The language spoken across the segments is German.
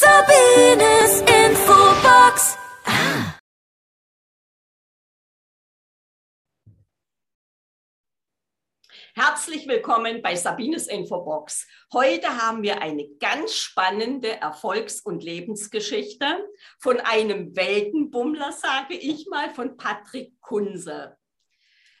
Sabines Infobox. Herzlich willkommen bei Sabines Infobox. Heute haben wir eine ganz spannende Erfolgs- und Lebensgeschichte von einem Weltenbummler, sage ich mal, von Patrick Kunze.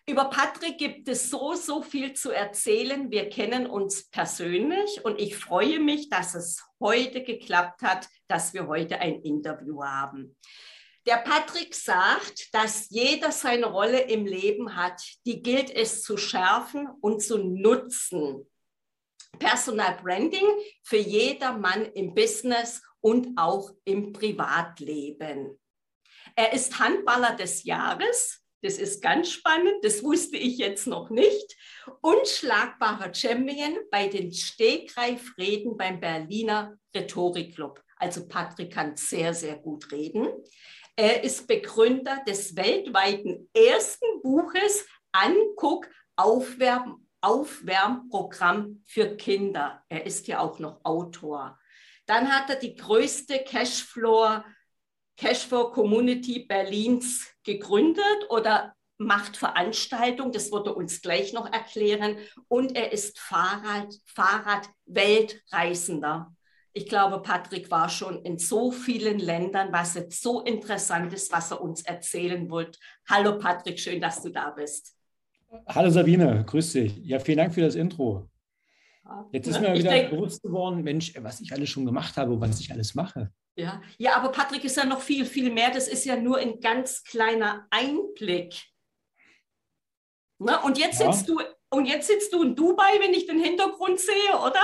Über Patrick gibt es so, so viel zu erzählen. Wir kennen uns persönlich und ich freue mich, dass es heute geklappt hat, dass wir heute ein Interview haben. Der Patrick sagt, dass jeder seine Rolle im Leben hat, die gilt es zu schärfen und zu nutzen. Personal Branding für jedermann im Business und auch im Privatleben. Er ist Handballer des Jahres das ist ganz spannend, das wusste ich jetzt noch nicht. Unschlagbarer Champion bei den Stegreifreden beim Berliner Rhetorikclub. Also Patrick kann sehr, sehr gut reden. Er ist Begründer des weltweiten ersten Buches Anguck Aufwärm, Aufwärmprogramm für Kinder. Er ist ja auch noch Autor. Dann hat er die größte Cashflow Cashflow Community Berlins gegründet oder macht Veranstaltungen, das wird er uns gleich noch erklären. Und er ist Fahrrad, Fahrrad-Weltreisender. Ich glaube, Patrick war schon in so vielen Ländern, was jetzt so interessant ist, was er uns erzählen wird. Hallo Patrick, schön, dass du da bist. Hallo Sabine, grüß dich. Ja, vielen Dank für das Intro. Jetzt ist mir wieder denk, bewusst geworden, Mensch, was ich alles schon gemacht habe und was ich alles mache. Ja. ja, aber Patrick ist ja noch viel, viel mehr. Das ist ja nur ein ganz kleiner Einblick. Ne? Und, jetzt ja. sitzt du, und jetzt sitzt du in Dubai, wenn ich den Hintergrund sehe, oder?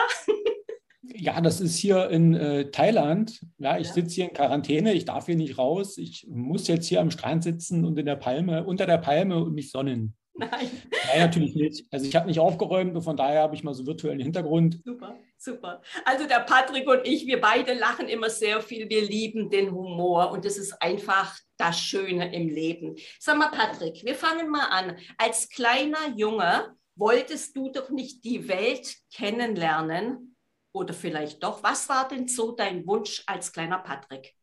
Ja, das ist hier in äh, Thailand. Ja, ich ja. sitze hier in Quarantäne, ich darf hier nicht raus. Ich muss jetzt hier am Strand sitzen und in der Palme, unter der Palme und mich sonnen. Nein. Nein, natürlich nicht. Also ich habe nicht aufgeräumt und von daher habe ich mal so virtuellen Hintergrund. Super, super. Also der Patrick und ich, wir beide lachen immer sehr viel. Wir lieben den Humor und das ist einfach das Schöne im Leben. Sag mal, Patrick, wir fangen mal an. Als kleiner Junge wolltest du doch nicht die Welt kennenlernen oder vielleicht doch. Was war denn so dein Wunsch als kleiner Patrick?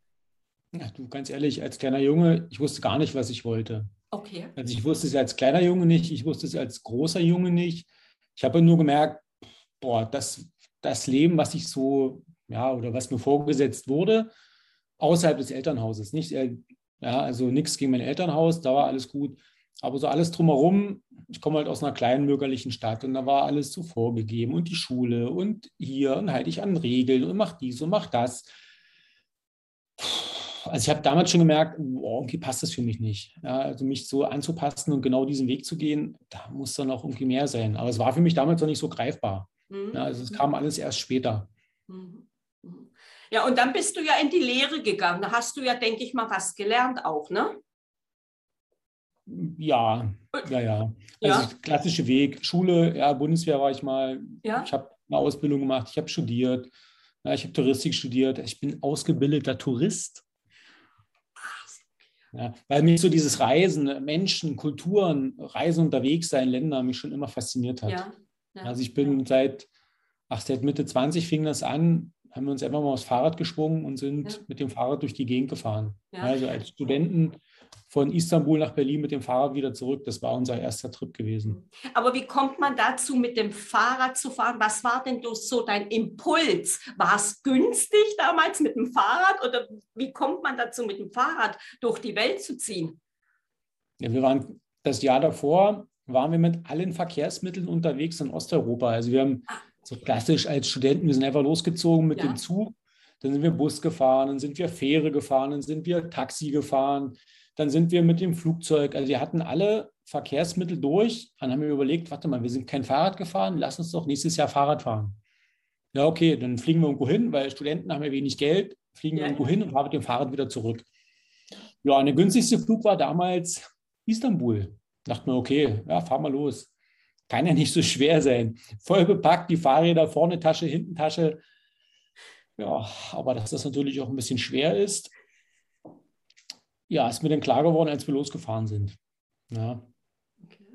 Ja, du, ganz ehrlich, als kleiner Junge, ich wusste gar nicht, was ich wollte. Okay. Also ich wusste es als kleiner Junge nicht, ich wusste es als großer Junge nicht. Ich habe nur gemerkt, boah, das, das Leben, was ich so, ja, oder was mir vorgesetzt wurde, außerhalb des Elternhauses. Nicht, äh, ja, also nichts gegen mein Elternhaus, da war alles gut. Aber so alles drumherum, ich komme halt aus einer kleinen bürgerlichen Stadt und da war alles so vorgegeben und die Schule und hier und halte ich an Regeln und mach dies und mach das also ich habe damals schon gemerkt, oh, irgendwie passt das für mich nicht. Ja, also mich so anzupassen und genau diesen Weg zu gehen, da muss dann auch irgendwie mehr sein. Aber es war für mich damals noch nicht so greifbar. Mhm. Ja, also es kam alles erst später. Mhm. mhm. Ja, und dann bist du ja in die Lehre gegangen. Da hast du ja, denke ich mal, was gelernt auch, ne? Ja, ja, ja. Also ja. klassische Weg, Schule, ja, Bundeswehr war ich mal. Ja. Ich habe eine Ausbildung gemacht, ich habe studiert. Ja, ich habe Touristik studiert. Ich bin ausgebildeter Tourist. Ja, weil mich so dieses Reisen, Menschen, Kulturen, Reisen unterwegs sein, Länder mich schon immer fasziniert hat. Ja, ja, also ich bin seit, ach, seit Mitte 20 fing das an, haben wir uns einfach mal aufs Fahrrad geschwungen und sind mit dem Fahrrad durch die Gegend gefahren. Also als Studenten von Istanbul nach Berlin mit dem Fahrrad wieder zurück. Das war unser erster Trip gewesen. Aber wie kommt man dazu, mit dem Fahrrad zu fahren? Was war denn so dein Impuls? War es günstig damals mit dem Fahrrad oder wie kommt man dazu, mit dem Fahrrad durch die Welt zu ziehen? Ja, wir waren das Jahr davor, waren wir mit allen Verkehrsmitteln unterwegs in Osteuropa. Also wir haben ah. so klassisch als Studenten, wir sind einfach losgezogen mit ja. dem Zug. Dann sind wir Bus gefahren, dann sind wir Fähre gefahren, dann sind wir Taxi gefahren, dann sind wir mit dem Flugzeug, also wir hatten alle Verkehrsmittel durch. Dann haben wir überlegt, warte mal, wir sind kein Fahrrad gefahren, lass uns doch nächstes Jahr Fahrrad fahren. Ja, okay, dann fliegen wir irgendwo hin, weil Studenten haben ja wenig Geld, fliegen ja. irgendwo hin und fahren mit dem Fahrrad wieder zurück. Ja, und der günstigste Flug war damals Istanbul. Dachten wir, okay, ja, fahren wir los. Kann ja nicht so schwer sein. Voll bepackt, die Fahrräder, vorne Tasche, hinten Tasche. Ja, aber dass das natürlich auch ein bisschen schwer ist, ja, ist mir dann klar geworden, als wir losgefahren sind. Ja. Okay.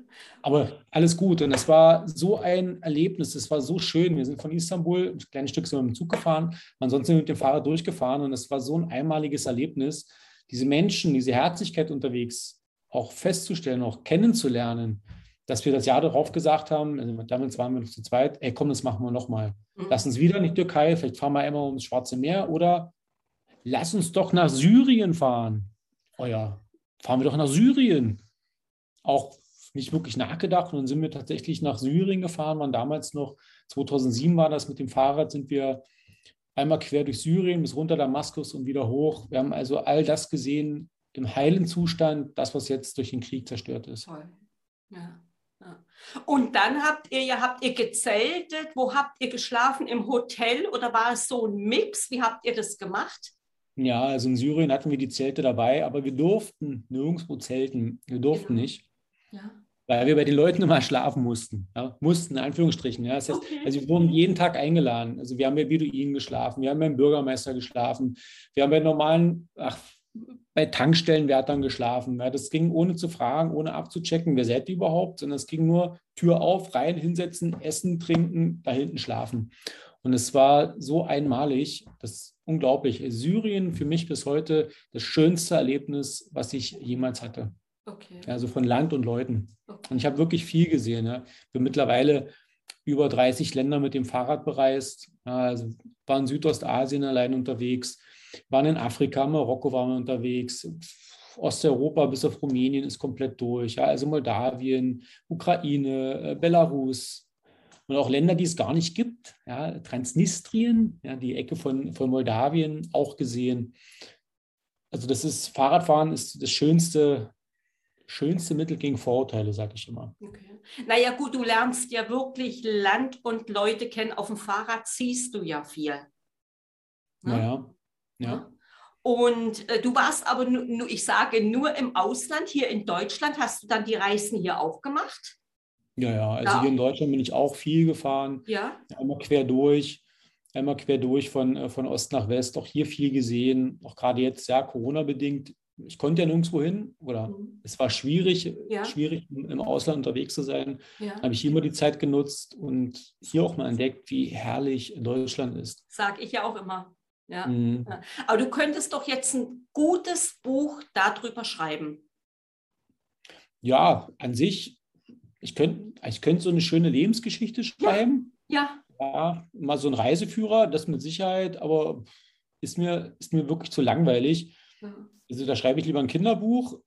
Aber alles gut. Und es war so ein Erlebnis, es war so schön. Wir sind von Istanbul, ein kleines Stück sind wir mit dem Zug gefahren, ansonsten mit dem Fahrrad durchgefahren und es war so ein einmaliges Erlebnis, diese Menschen, diese Herzlichkeit unterwegs auch festzustellen, auch kennenzulernen, dass wir das Jahr darauf gesagt haben, also damals waren wir noch zu zweit, ey komm, das machen wir nochmal. Mhm. Lass uns wieder in die Türkei, vielleicht fahren wir einmal ums Schwarze Meer oder lass uns doch nach Syrien fahren. Oh ja, fahren wir doch nach Syrien. Auch nicht wirklich nachgedacht und dann sind wir tatsächlich nach Syrien gefahren, waren damals noch, 2007 war das mit dem Fahrrad, sind wir einmal quer durch Syrien bis runter Damaskus und wieder hoch. Wir haben also all das gesehen im heilen Zustand, das, was jetzt durch den Krieg zerstört ist. Toll. Ja. Und dann habt ihr ja, habt ihr gezeltet, wo habt ihr geschlafen? Im Hotel oder war es so ein Mix? Wie habt ihr das gemacht? Ja, also in Syrien hatten wir die Zelte dabei, aber wir durften nirgendwo zelten. Wir durften genau. nicht. Ja weil wir bei den Leuten immer schlafen mussten. Ja, mussten, in Anführungsstrichen. Ja. Das heißt, okay. Also wir wurden jeden Tag eingeladen. Also wir haben bei Beduinen geschlafen, wir haben beim Bürgermeister geschlafen, wir haben bei normalen, ach, bei Tankstellenwärtern geschlafen. Ja. Das ging ohne zu fragen, ohne abzuchecken, wer seid ihr überhaupt, sondern es ging nur Tür auf, rein, hinsetzen, essen, trinken, da hinten schlafen. Und es war so einmalig, das ist unglaublich. Syrien für mich bis heute das schönste Erlebnis, was ich jemals hatte. Okay. Also von Land und Leuten. Okay. Und ich habe wirklich viel gesehen. Ja. Bin mittlerweile über 30 Länder mit dem Fahrrad bereist. Also waren in Südostasien allein unterwegs, waren in Afrika, Marokko waren wir unterwegs. Osteuropa bis auf Rumänien ist komplett durch. Ja, also Moldawien, Ukraine, äh, Belarus und auch Länder, die es gar nicht gibt. Ja, Transnistrien, ja, die Ecke von, von Moldawien auch gesehen. Also das ist Fahrradfahren ist das schönste schönste Mittel gegen Vorurteile, sage ich immer. Okay. Naja gut, du lernst ja wirklich Land und Leute kennen. Auf dem Fahrrad siehst du ja viel. Ne? Naja, ja. Und äh, du warst aber, ich sage, nur im Ausland, hier in Deutschland, hast du dann die Reisen hier auch gemacht? Ja, ja, also ja. hier in Deutschland bin ich auch viel gefahren. Ja. Einmal quer durch, einmal quer durch von, äh, von Ost nach West, auch hier viel gesehen, auch gerade jetzt, ja, Corona-bedingt ich konnte ja nirgendwo hin oder mhm. es war schwierig, ja. schwierig im Ausland unterwegs zu sein. Ja. Habe ich immer die Zeit genutzt und hier auch mal entdeckt, wie herrlich Deutschland ist. Sag ich ja auch immer. Ja. Mhm. ja. Aber du könntest doch jetzt ein gutes Buch darüber schreiben. Ja, an sich, ich könnte ich könnt so eine schöne Lebensgeschichte schreiben. Ja. ja. Mal so ein Reiseführer, das mit Sicherheit, aber ist mir, ist mir wirklich zu langweilig. Also da schreibe ich lieber ein Kinderbuch,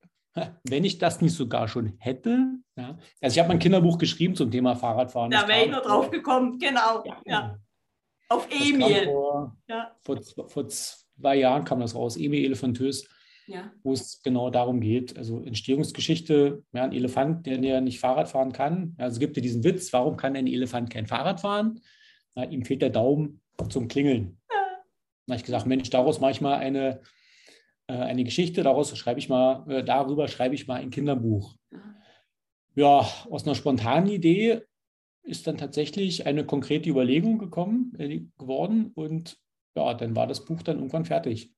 wenn ich das nicht sogar schon hätte. Ja. Also ich habe mein Kinderbuch geschrieben zum Thema Fahrradfahren. Da wäre ich noch drauf gekommen, genau. Ja. ja. Auf Emil. Vor, ja. vor, vor, zwei Jahren kam das raus, Emil Elefantös, ja. wo es genau darum geht. Also Entstehungsgeschichte, ja, ein Elefant, der, der nicht Fahrrad fahren kann. Also es gibt ja diesen Witz, warum kann ein Elefant kein Fahrrad fahren? Na, ihm fehlt der Daumen zum Klingeln. Ja. Da habe ich gesagt, Mensch, daraus mache ich mal eine äh, eine Geschichte, daraus schreibe ich mal, äh, darüber schreibe ich mal ein Kinderbuch. Ja, aus einer spontanen Idee ist dann tatsächlich eine konkrete Überlegung gekommen, äh, geworden und ja, dann war das Buch dann irgendwann fertig.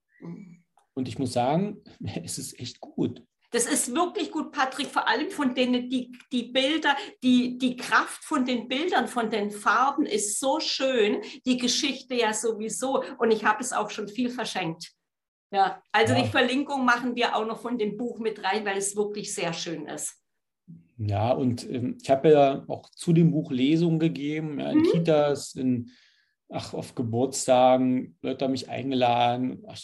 Und ich muss sagen, es ist echt gut. Das ist wirklich gut, Patrick, vor allem von denen, die, die Bilder, die, die Kraft von den Bildern, von den Farben ist so schön, die Geschichte ja sowieso. Und ich habe es auch schon viel verschenkt. Ja, also ja. die Verlinkung machen wir auch noch von dem Buch mit rein, weil es wirklich sehr schön ist. Ja, und ähm, ich habe ja auch zu dem Buch Lesungen gegeben, ja, in mhm. Kitas, in, ach, auf Geburtstagen, Leute haben mich eingeladen. Ach,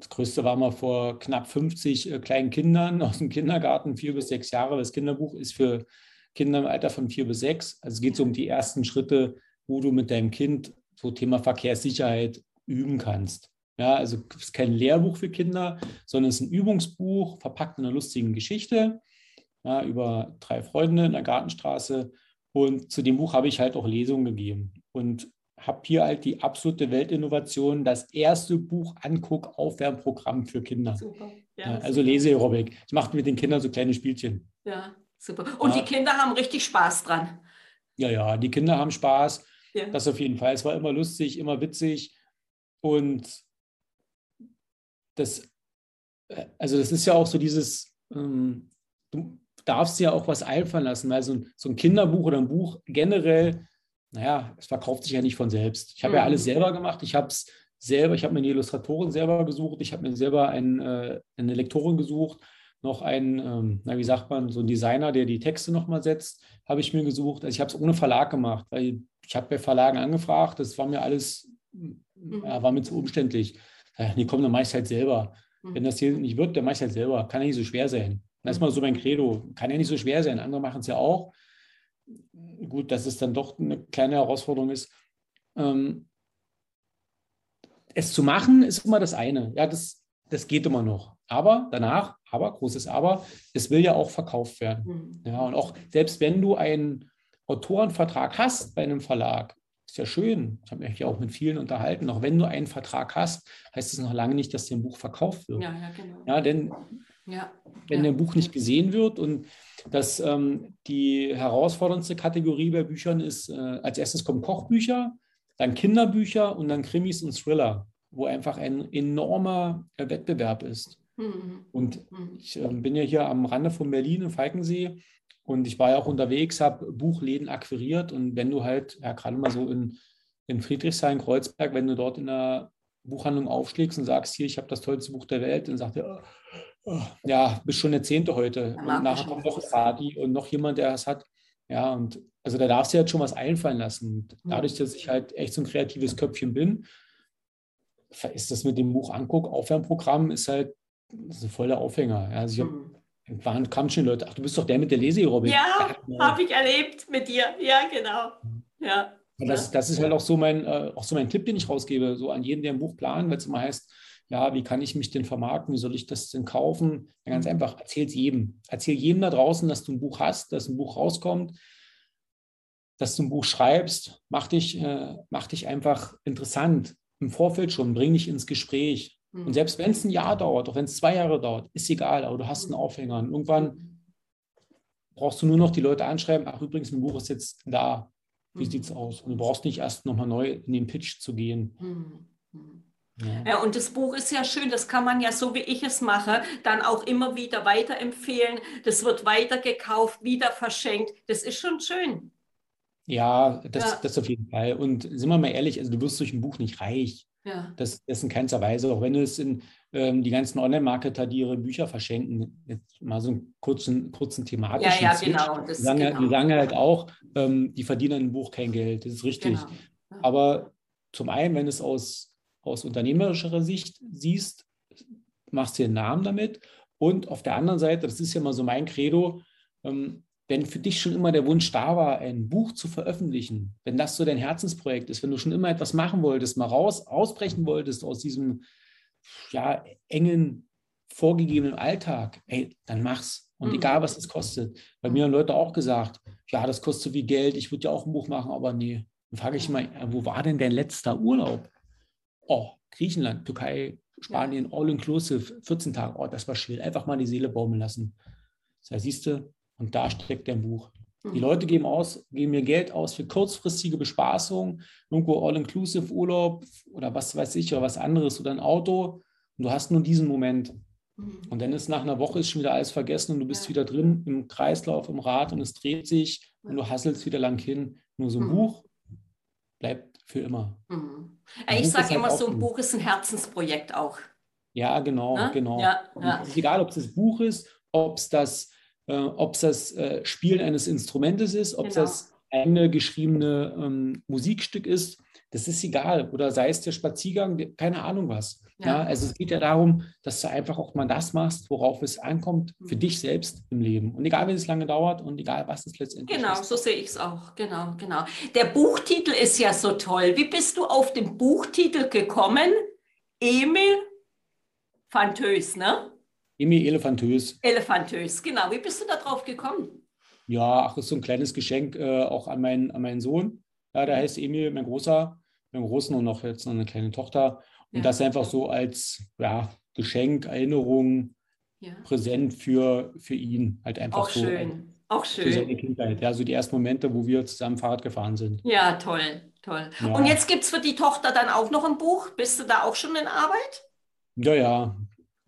das Größte war mal vor knapp 50 äh, kleinen Kindern aus dem Kindergarten, vier bis sechs Jahre. Das Kinderbuch ist für Kinder im Alter von vier bis sechs. Also es geht so um die ersten Schritte, wo du mit deinem Kind so Thema Verkehrssicherheit üben kannst. Ja, also es ist kein Lehrbuch für Kinder, sondern es ist ein Übungsbuch, verpackt in einer lustigen Geschichte ja, über drei Freunde in der Gartenstraße. Und zu dem Buch habe ich halt auch Lesungen gegeben und habe hier halt die absolute Weltinnovation, das erste Buch Anguck Aufwärmprogramm für Kinder. Super. Ja, ja, also Leseaerobik. Ich mache mit den Kindern so kleine Spielchen. Ja, super. Und ja. die Kinder haben richtig Spaß dran. Ja, ja, die Kinder haben Spaß. Das auf jeden Fall. Es war immer lustig, immer witzig. Und das, äh, also das ist ja auch so dieses, ähm, du, darfst ja auch was einfallen lassen, weil so ein, so ein Kinderbuch oder ein Buch generell, naja, es verkauft sich ja nicht von selbst. Ich habe mhm. ja alles selber gemacht. Ich habe es selber, ich habe mir eine Illustratorin selber gesucht, ich habe mir selber ein, äh, eine Lektorin gesucht, noch einen, ähm, na, wie sagt man, so ein Designer, der die Texte nochmal setzt, habe ich mir gesucht. Also ich habe es ohne Verlag gemacht, weil ich habe bei Verlagen angefragt, das war mir alles, mhm. ja, war mir zu umständlich. Ja, nee, komm, dann mache ich halt selber. Mhm. Wenn das hier nicht wird, dann mache ich halt selber. Kann ja nicht so schwer sein. Das ist mal so mein Credo. Kann ja nicht so schwer sein. Andere machen es ja auch. Gut, dass es dann doch eine kleine Herausforderung ist. Ähm, es zu machen ist immer das eine. Ja, das, das geht immer noch. Aber danach, aber, großes Aber, es will ja auch verkauft werden. Mhm. Ja, und auch selbst wenn du einen Autorenvertrag hast bei einem Verlag, ist ja schön. Ich habe mich ja auch mit vielen unterhalten. Auch wenn du einen Vertrag hast, heißt es noch lange nicht, dass dein Buch verkauft wird. Ja, ja, genau. ja denn ja, wenn ja. dein Buch nicht gesehen wird und das, ähm, die herausforderndste Kategorie bei Büchern ist, äh, als erstes kommen Kochbücher, dann Kinderbücher und dann Krimis und Thriller, wo einfach ein enormer äh, Wettbewerb ist. Mhm. Und mhm. ich äh, bin ja hier am Rande von Berlin im Falkensee und ich war ja auch unterwegs, habe Buchläden akquiriert und wenn du halt, ja gerade mal so in, in Friedrichshain, Kreuzberg, wenn du dort in der Buchhandlung aufschlägst und sagst, hier, ich habe das tollste Buch der Welt, dann sagt er, oh, ja, bist schon der Zehnte heute. Und nachher kommt noch Party und noch jemand, der es hat. Ja, und also da darfst du jetzt schon was einfallen lassen. Dadurch, dass ich halt echt so ein kreatives Köpfchen bin, ist das mit dem Buch Anguck, Aufwärmprogramm, ist halt ist ein voller Aufhänger. Also ich habe hm. waren, kamen schon Leute, ach, du bist doch der mit der Leseaerobik. Ja, habe ich erlebt mit dir. Ja, genau. Ja. Das, das ist halt auch so mein, äh, auch so mein Tipp, den ich rausgebe, so an jeden, der ein Buch plant, weil es immer heißt, ja, wie kann ich mich denn vermarkten, wie soll ich das denn kaufen? Ja, ganz hm. einfach, erzähl es jedem. Erzähl jedem da draußen, dass du ein Buch hast, dass ein Buch rauskommt, dass du ein Buch schreibst, mach dich, äh, mach dich einfach interessant im Vorfeld schon, bring dich ins Gespräch. Mhm. Und selbst wenn es ein Jahr dauert, auch wenn es zwei Jahre dauert, ist egal, aber du hast einen Aufhänger. Und irgendwann brauchst du nur noch die Leute anschreiben, ach übrigens, mein Buch ist jetzt da. Wie mhm. sieht es aus? Und du brauchst nicht erst nochmal neu in den Pitch zu gehen. Mhm. Ja. und das Buch ist ja schön, das kann man ja so wie ich es mache, dann auch immer wieder weiterempfehlen. Das wird weitergekauft, wieder verschenkt. Das ist schon schön. Ja, das, ja. das auf jeden Fall. Und sind wir mal ehrlich, also du wirst durch ein Buch nicht reich. Ja. Das, das in keinster Weise, auch wenn es in ähm, die ganzen Online-Marketer, die ihre Bücher verschenken, jetzt mal so einen kurzen, kurzen thematischen Ja, ja, genau. Das, die, sagen, genau. die sagen halt auch, ähm, die verdienen ein Buch kein Geld, das ist richtig. Genau. Ja. Aber zum einen, wenn du es aus, aus unternehmerischer Sicht siehst, machst dir einen Namen damit. Und auf der anderen Seite, das ist ja mal so mein Credo, ähm, wenn für dich schon immer der Wunsch da war, ein Buch zu veröffentlichen, wenn das so dein Herzensprojekt ist, wenn du schon immer etwas machen wolltest, mal raus, ausbrechen wolltest aus diesem ja, engen, vorgegebenen Alltag, ey, dann mach's. Und mhm. egal, was es kostet. Bei mir haben Leute auch gesagt, ja, das kostet so viel Geld, ich würde ja auch ein Buch machen, aber nee. Dann frage ich mal, wo war denn dein letzter Urlaub? Oh, Griechenland, Türkei, Spanien, all inclusive, 14 Tage. Oh, das war schwer. Einfach mal die Seele baumeln lassen. Das heißt, siehst du, und da steckt dein Buch. Die mhm. Leute geben, aus, geben mir Geld aus für kurzfristige Bespaßung, irgendwo All-Inclusive Urlaub oder was weiß ich oder was anderes oder ein Auto. Und du hast nur diesen Moment. Mhm. Und dann ist nach einer Woche ist schon wieder alles vergessen und du bist ja. wieder drin im Kreislauf, im Rad und es dreht sich und du hasselst wieder lang hin. Nur so ein mhm. Buch bleibt für immer. Mhm. Ich sage halt immer, so ein Buch ist ein Herzensprojekt auch. Ja, genau, ne? genau. Ja, ja. Egal, ob es das Buch ist, ob es das äh, ob es das äh, Spielen eines Instrumentes ist, ob es genau. das eigene geschriebene ähm, Musikstück ist, das ist egal. Oder sei es der Spaziergang, keine Ahnung was. Ja. ja. also es geht ja darum, dass du einfach auch mal das machst, worauf es ankommt, für mhm. dich selbst im Leben. Und egal, wie es lange dauert und egal, was es letztendlich genau, ist. Genau, so sehe ich es auch. Genau, genau. Der Buchtitel ist ja so toll. Wie bist du auf den Buchtitel gekommen? Emil Fantös, ne? Emmy Elefantös. Elefantös, genau. Wie bist du da drauf gekommen? Ja, ach, das ist so ein kleines Geschenk äh, auch an, mein, an meinen Sohn. Ja, der heißt Emil, mein Großer, mein Großen und noch jetzt noch eine kleine Tochter. Und ja. das einfach so als ja, Geschenk, Erinnerung, ja. Präsent für, für ihn. Halt einfach auch so. Schön. Auch schön. Für seine Kindheit. Ja, so die ersten Momente, wo wir zusammen Fahrrad gefahren sind. Ja, toll, toll. Ja. Und jetzt gibt es für die Tochter dann auch noch ein Buch. Bist du da auch schon in Arbeit? Ja, ja.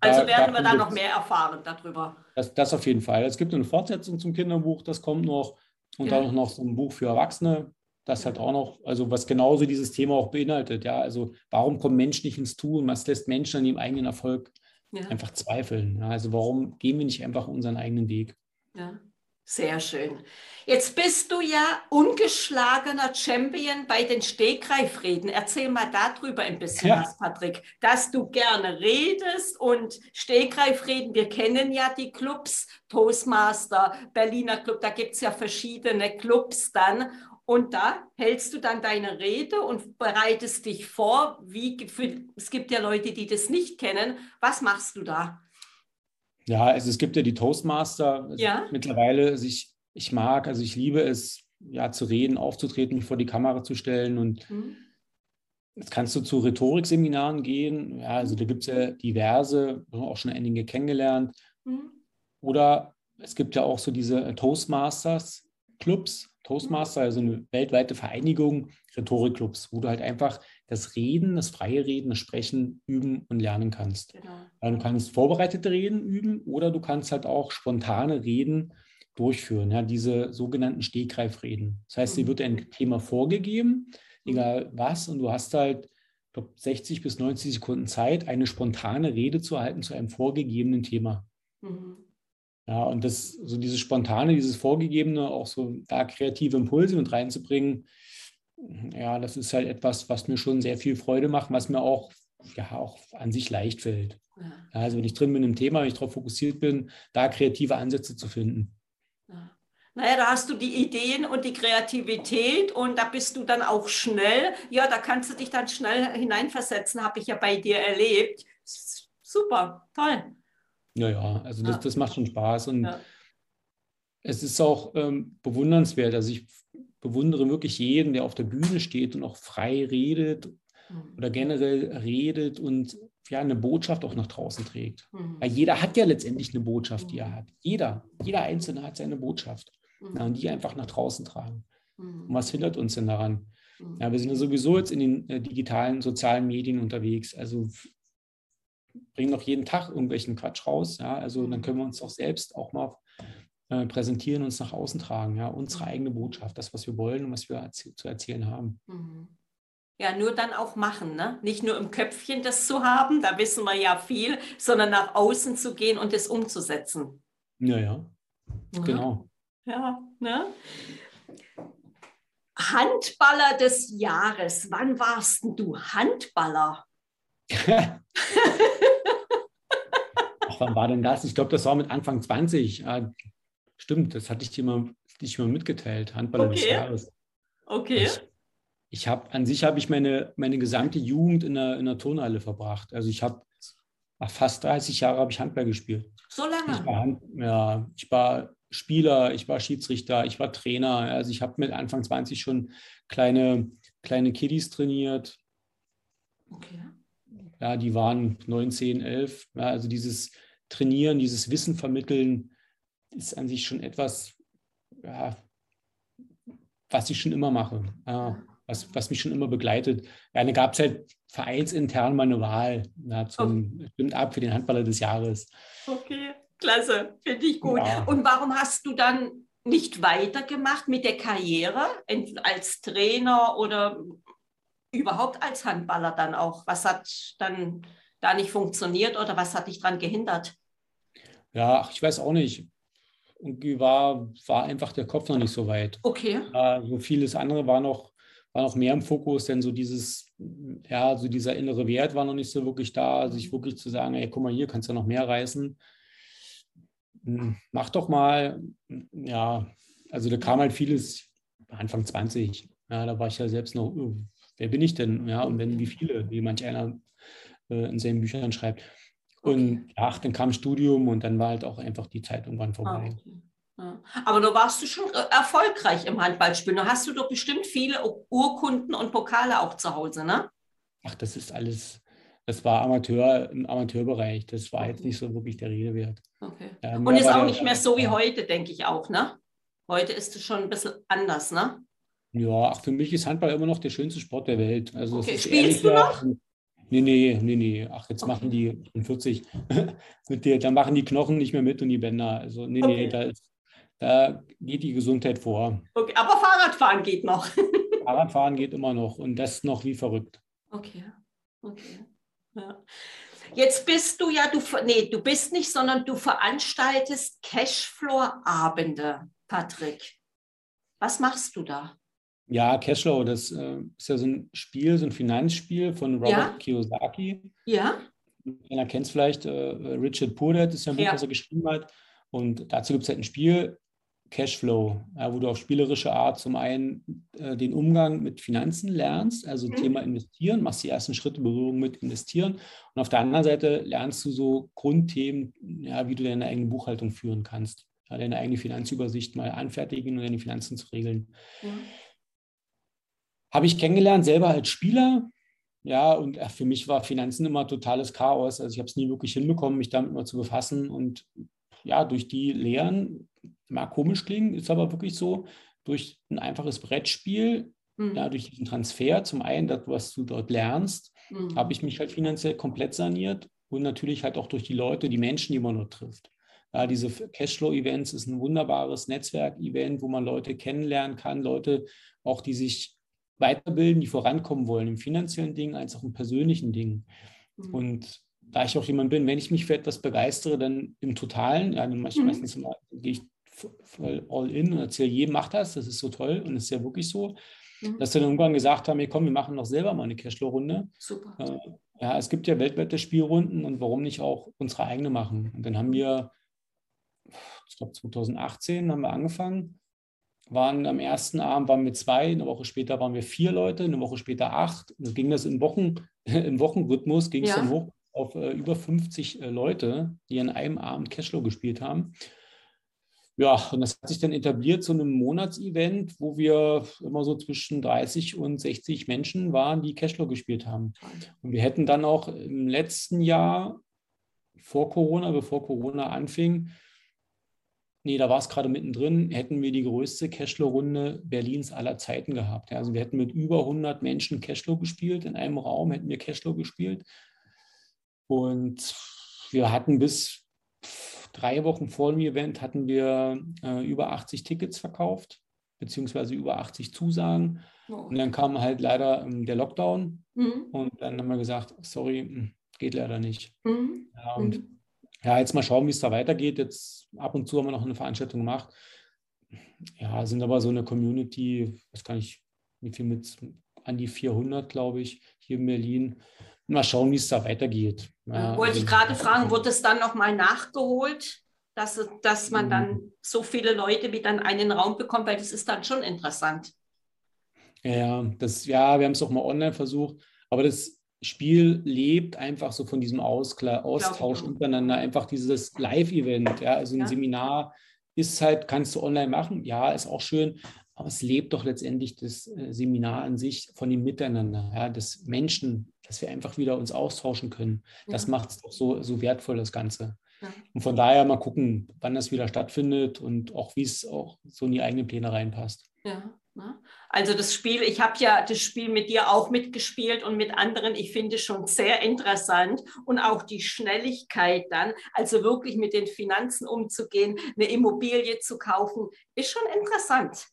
Also werden wir da noch mehr erfahren darüber. Das, das auf jeden Fall. Es gibt eine Fortsetzung zum Kinderbuch, das kommt noch. Und ja. dann noch so ein Buch für Erwachsene. Das hat auch noch, also was genauso dieses Thema auch beinhaltet. Ja, also warum kommen Menschen nicht ins Tun? Was lässt Menschen an ihrem eigenen Erfolg ja. einfach zweifeln? Ja, also warum gehen wir nicht einfach unseren eigenen Weg? Ja. Sehr schön. Jetzt bist du ja ungeschlagener Champion bei den Stegreifreden. Erzähl mal darüber ein bisschen ja. was, Patrick. Dass du gerne redest und Stegreifreden, wir kennen ja die Clubs, Toastmaster, Berliner Club, da gibt es ja verschiedene Clubs dann. Und da hältst du dann deine Rede und bereitest dich vor. Wie, für, es gibt ja Leute, die das nicht kennen. Was machst du da? Ja, also es gibt ja die Toastmaster ja. mittlerweile. Also ich, ich mag, also ich liebe es, ja, zu reden, aufzutreten, mich vor die Kamera zu stellen. Und mhm. jetzt kannst du zu Rhetorikseminaren gehen. Ja, also da gibt es ja diverse, auch schon einige kennengelernt. Mhm. Oder es gibt ja auch so diese Toastmasters-Clubs. Toastmaster, also eine weltweite Vereinigung, Rhetorikclubs, wo du halt einfach das Reden, das freie Reden, das Sprechen üben und lernen kannst. Genau. Du kannst vorbereitete Reden üben oder du kannst halt auch spontane Reden durchführen, ja, diese sogenannten Stegreifreden. Das heißt, mhm. dir wird ein Thema vorgegeben, mhm. egal was, und du hast halt, ich glaube, 60 bis 90 Sekunden Zeit, eine spontane Rede zu erhalten zu einem vorgegebenen Thema. Mhm. Ja, und das, so dieses Spontane, dieses Vorgegebene, auch so da kreative Impulse mit reinzubringen, ja, das ist halt etwas, was mir schon sehr viel Freude macht, was mir auch, ja, auch an sich leicht fällt. Ja. Also wenn ich drin bin im Thema, wenn ich darauf fokussiert bin, da kreative Ansätze zu finden. Ja. Naja, da hast du die Ideen und die Kreativität und da bist du dann auch schnell. Ja, da kannst du dich dann schnell hineinversetzen, habe ich ja bei dir erlebt. Super, toll. Ja, ja, also das, das macht schon Spaß und ja. es ist auch ähm, bewundernswert. Also ich bewundere wirklich jeden, der auf der Bühne steht und auch frei redet mhm. oder generell redet und ja, eine Botschaft auch nach draußen trägt. Mhm. Weil jeder hat ja letztendlich eine Botschaft, die er mhm. hat. Jeder, jeder Einzelne hat seine Botschaft. Mhm. Ja, und die einfach nach draußen tragen. Mhm. Und was hindert uns denn daran? Mhm. Ja, wir sind ja sowieso jetzt in den äh, digitalen, sozialen Medien unterwegs. Also bringen doch jeden Tag irgendwelchen Quatsch raus. Ja, also dann können wir uns auch selbst auch mal äh, präsentieren, uns nach außen tragen, ja, unsere eigene Botschaft, das, was wir wollen und was wir erzäh zu erzählen haben. Mhm. Ja, nur dann auch machen, ne? Nicht nur im Köpfchen das zu haben, da wissen wir ja viel, sondern nach außen zu gehen und es umzusetzen. Ja, ja. Mhm. Genau. Ja, ne? Handballer des Jahres. Wann warst du Handballer? Ach, wann war denn das? Ich glaube, das war mit Anfang 20. Stimmt, das hatte ich dir mal, dich mal mitgeteilt, Handballer okay. des Jahres. Okay. Ich, ich habe, an sich habe ich meine, meine gesamte Jugend in der, in der Turnhalle verbracht. Also ich habe fast 30 Jahre habe ich Handball gespielt. So lange? Ich war, ja, ich war Spieler, ich war Schiedsrichter, ich war Trainer. Also ich habe mit Anfang 20 schon kleine, kleine Kiddies trainiert. Okay. Ja, die waren 19, 11. Ja, also dieses Trainieren, dieses Wissen vermitteln, ist an sich schon etwas, ja, was ich schon immer mache, ja, was, was mich schon immer begleitet. Ja, da gab es halt vereinsintern mal eine Wahl ja, zum, okay. stimmt ab für den Handballer des Jahres. Okay, klasse, finde ich gut. Und warum hast du dann nicht weitergemacht mit der Karriere als Trainer oder überhaupt als Handballer dann auch? Was hat dann da nicht funktioniert oder was hat dich daran gehindert? Ja, ich weiß auch nicht irgendwie war, war einfach der Kopf noch nicht so weit. Okay. Äh, so vieles andere war noch, war noch mehr im Fokus, denn so dieses, ja, so dieser innere Wert war noch nicht so wirklich da, sich wirklich zu sagen, ey, guck mal hier, kannst du noch mehr reißen. Hm, mach doch mal, ja, also da kam halt vieles, Anfang 20, ja, da war ich ja selbst noch, oh, wer bin ich denn? Ja, und wenn, wie viele, wie manch einer äh, in seinen Büchern schreibt. Und okay. ach, dann kam Studium und dann war halt auch einfach die Zeit irgendwann ah, vorbei. okay. ja. Aber du warst du schon äh, erfolgreich im Handballspielen. Da hast du doch bestimmt viele Urkunden und Pokale auch zu Hause, ne? Ach, das ist alles, das war Amateur im Amateurbereich. Das war okay. jetzt nicht so wirklich der Rede wert. Okay. Ähm, und ist auch nicht mehr so wie heute, denke ich auch, ne? Heute ist es schon ein bisschen anders, ne? Ja, ach, für mich ist Handball immer noch der schönste Sport der Welt. Also okay. Spielst du noch? Nee, nee, nee, nee. Ach, jetzt okay. machen die 40 mit dir, dann machen die Knochen nicht mehr mit und die Bänder. Also, nee, okay. nee, da, ist, da geht die Gesundheit vor. Okay, aber Fahrradfahren geht noch. Fahrradfahren geht immer noch und das noch wie verrückt. Okay, okay. Ja. Jetzt bist du ja, du, nee, du bist nicht, sondern du veranstaltest Cashflow-Abende, Patrick. Was machst du da? Ja, Cashflow, das äh, ist ja so ein Spiel, so ein Finanzspiel von Robert ja. Kiyosaki. Ja. Einer kennt es vielleicht, äh, Richard Purdett ist ja ein Buch, ja. das er geschrieben hat. Und dazu gibt es halt ein Spiel, Cashflow, ja, wo du auf spielerische Art zum einen äh, den Umgang mit Finanzen lernst, also mhm. Thema Investieren, machst die ersten Schritte Berührung mit Investieren und auf der anderen Seite lernst du so Grundthemen, ja, wie du deine eigene Buchhaltung führen kannst, ja, deine eigene Finanzübersicht mal anfertigen und deine Finanzen zu regeln. Mhm. Habe ich kennengelernt, selber als Spieler, ja, und ach, für mich war Finanzen immer totales Chaos. Also ich habe es nie wirklich hinbekommen, mich damit mal zu befassen. Und ja, durch die Lehren mag komisch klingen, ist aber wirklich so, durch ein einfaches Brettspiel, mhm. ja, durch diesen Transfer, zum einen, das, was du dort lernst, mhm. habe ich mich halt finanziell komplett saniert und natürlich halt auch durch die Leute, die Menschen, die man dort trifft. Ja, diese Cashflow-Events ist ein wunderbares Netzwerk-Event, wo man Leute kennenlernen kann, Leute auch, die sich weiterbilden, die vorankommen wollen, im finanziellen Ding als auch im persönlichen Ding. Mhm. Und da ich auch jemand bin, wenn ich mich für etwas begeistere, dann im Totalen, ja, dann mache ich mhm. meistens immer, gehe ich voll all in und erzähle jedem, macht das, das ist so toll und ist ja wirklich so, mhm. dass wir dann irgendwann gesagt haben, hey, komm, wir machen doch selber mal eine Cashflow-Runde. Super. Äh, ja, es gibt ja weltweite Spielrunden und warum nicht auch unsere eigene machen? Und dann haben wir, ich glaube 2018 haben wir angefangen, waren am ersten Abend waren wir zwei, eine Woche später waren wir vier Leute, eine Woche später acht. Und ging das in Wochen, im Wochenrhythmus, ging es ja. dann hoch auf äh, über 50 äh, Leute, die an einem Abend Cashflow gespielt haben. Ja, und das hat sich dann etabliert zu einem Monatsevent, wo wir immer so zwischen 30 und 60 Menschen waren, die Cashflow gespielt haben. Und wir hätten dann auch im letzten Jahr vor Corona, bevor Corona anfing, nee, da war es gerade mittendrin, hätten wir die größte Cashflow-Runde Berlins aller Zeiten gehabt. Ja, also wir hätten mit über 100 Menschen Cashflow gespielt, in einem Raum hätten wir Cashflow gespielt. Und wir hatten bis drei Wochen vor dem Event hatten wir äh, über 80 Tickets verkauft, beziehungsweise über 80 Zusagen. Oh. Und dann kam halt leider ähm, der Lockdown. Mhm. Und dann haben wir gesagt, sorry, hm, geht leider nicht. Mhm. Ja, und mhm. Ja, jetzt mal schauen, wie es da weitergeht. Jetzt ab und zu haben wir noch eine Veranstaltung gemacht. Ja, sind aber so eine Community, was kann ich, wie viel mit an die 400, glaube ich, hier in Berlin mal schauen, wie es da weitergeht. Ja, Wollte ich also gerade fragen, wurde es dann nochmal nachgeholt, dass, dass man dann mhm. so viele Leute wieder in einen Raum bekommt, weil das ist dann schon interessant. Ja, das, ja wir haben es auch mal online versucht, aber das Spiel lebt einfach so von diesem Ausklar, Austausch untereinander, einfach dieses Live-Event, ja, also ein ja. Seminar ist halt, kannst du online machen, ja, ist auch schön, aber es lebt doch letztendlich das äh, Seminar an sich von dem Miteinander, ja, des Menschen, dass wir einfach wieder uns austauschen können. Das ja. macht es doch so, so wertvoll, das Ganze. Ja. Und von daher mal gucken, wann das wieder stattfindet und auch wie es auch so in die eigenen Pläne reinpasst. Ja. Ne? Also das Spiel, ich habe ja das Spiel mit dir auch mitgespielt und mit anderen. Ich finde es schon sehr interessant und auch die Schnelligkeit dann, also wirklich mit den Finanzen umzugehen, eine Immobilie zu kaufen, ist schon interessant.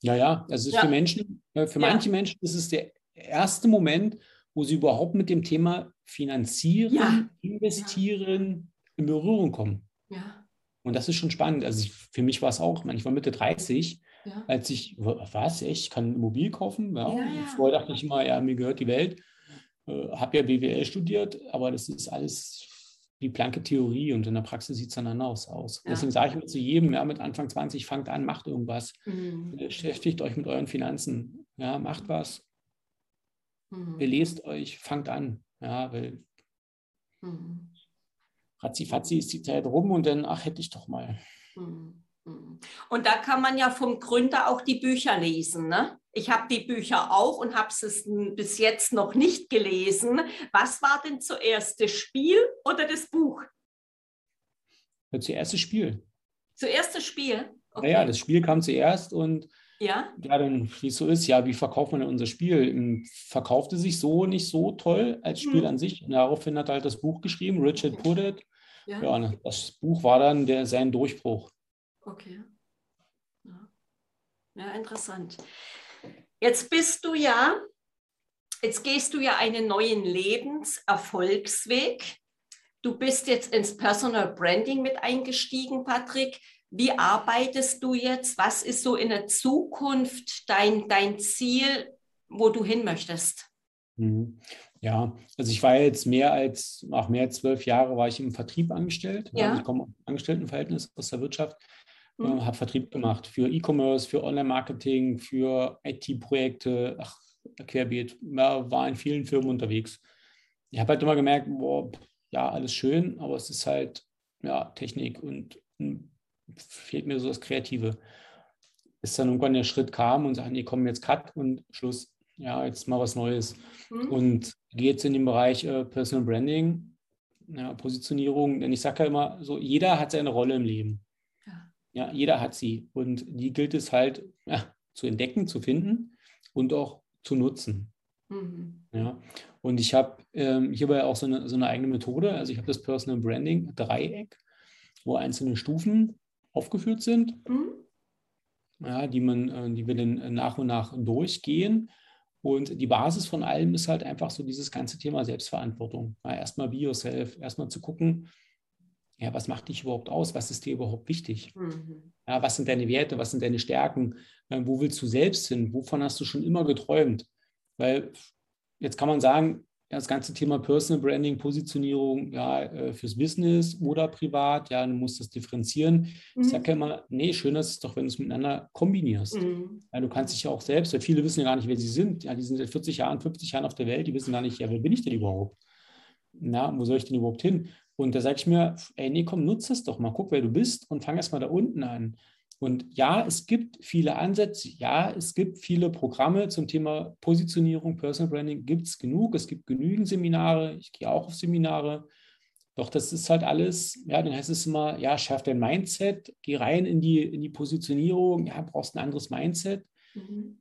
Ja, ja, also ja. für Menschen, äh, für ja. manche Menschen ist es der erste Moment, wo sie überhaupt mit dem Thema Finanzieren, ja. Investieren in Berührung kommen. Ja. Und das ist schon spannend. Also ich, für mich war es auch, ich war Mitte 30, als ich, was, echt, ich kann Immobil kaufen? Ja. Vorher dachte ich immer, ja, mir gehört die Welt. Äh, habe ja BWL studiert, aber das ist alles die blanke Theorie und in der Praxis sieht es dann anders aus. Ja. Deswegen sage ich immer zu jedem, ja, mit Anfang 20 fangt an, macht irgendwas. Mhm. Beschäftigt euch mit euren Finanzen. Ja, macht was. Mhm. Belest euch, fangt an. Ja, weil mhm. ratzi fatzi ist die Zeit rum und dann, ach, hätte ich doch mal. Mhm. Mhm. Und da kann man ja vom Gründer auch die Bücher lesen. Ne? Ich habe die Bücher auch und habe es bis jetzt noch nicht gelesen. Was war denn zuerst, das Spiel oder das Buch? Ja, zuerst das Spiel. Zuerst das Spiel? Okay. Naja, das Spiel kam zuerst und Ja. Ja, dann, wie es so ist, ja, wie verkauft man denn unser Spiel? Ähm, verkaufte sich so nicht so toll als Spiel Hm. an sich. Und daraufhin hat er halt das Buch geschrieben, Richard Puddett. Ja. Ja, das Buch war dann der, sein Durchbruch. Okay. Ja. ja, interessant. Jetzt bist du ja, jetzt gehst du ja einen neuen Lebenserfolgsweg. Du bist jetzt ins Personal Branding mit eingestiegen, Patrick. Wie arbeitest du jetzt? Was ist so in der Zukunft dein, dein Ziel, wo du hin möchtest? Mhm. Ja, also ich war jetzt mehr als, auch mehr als zwölf Jahre war ich im Vertrieb angestellt. Ja. Also ich komme aus dem Angestelltenverhältnis aus der Wirtschaft, Mhm. äh, habe Vertrieb gemacht für E-Commerce, für Online-Marketing, für IT-Projekte, ach, querbeet, ja, war in vielen Firmen unterwegs. Ich habe halt immer gemerkt, boah, ja, alles schön, aber es ist halt, ja, Technik und hm, fehlt mir so das Kreative. Bis dann irgendwann der Schritt kam und sagten, nee, komm, jetzt Cut und Schluss. Ja, jetzt mal was Neues. Hm? Und gehe jetzt in den Bereich äh, Personal Branding, ja, Positionierung, denn ich sage ja immer so, jeder hat seine Rolle im Leben. Ja. Jeder hat sie. Und die gilt es halt ja, zu entdecken, zu finden und auch zu nutzen. Mhm. Ja. Und ich habe ähm, hierbei auch so eine, so eine eigene Methode. Also ich habe das Personal Branding Dreieck, wo einzelne Stufen aufgeführt sind Hm? ja, die, man, äh, die wir dann nach und nach durchgehen. Und die Basis von allem ist halt einfach so dieses ganze Thema Selbstverantwortung. Ja, erstmal be yourself, erstmal zu gucken, ja, was macht dich überhaupt aus? Was ist dir überhaupt wichtig? Mhm. Ja, was sind deine Werte? Was sind deine Stärken? Äh, wo willst du selbst hin? Wovon hast du schon immer geträumt? Weil jetzt kann man sagen, das ganze Thema Personal Branding, Positionierung, ja, äh, fürs Business oder privat, ja, du musst das differenzieren. Mhm. Ich sage ja immer, nee, schön ist es doch, wenn du es miteinander kombinierst. Mhm. Ja, du kannst dich ja auch selbst, weil viele wissen ja gar nicht, wer sie sind. Ja, die sind seit 40 Jahren, 50 Jahren auf der Welt, die wissen gar nicht, ja, wer bin ich denn überhaupt? Na, wo soll ich denn überhaupt hin? Und da sage ich mir, ey, nee, komm, nutze es doch mal, guck, wer du bist und fang erst mal da unten an. Und ja, es gibt viele Ansätze, ja, es gibt viele Programme zum Thema Positionierung, Personal Branding, gibt es genug, es gibt genügend Seminare, ich gehe auch auf Seminare. Doch das ist halt alles, ja, dann heißt es immer, ja, schärf dein Mindset, geh rein in die, in die Positionierung, ja, brauchst ein anderes Mindset. Mhm.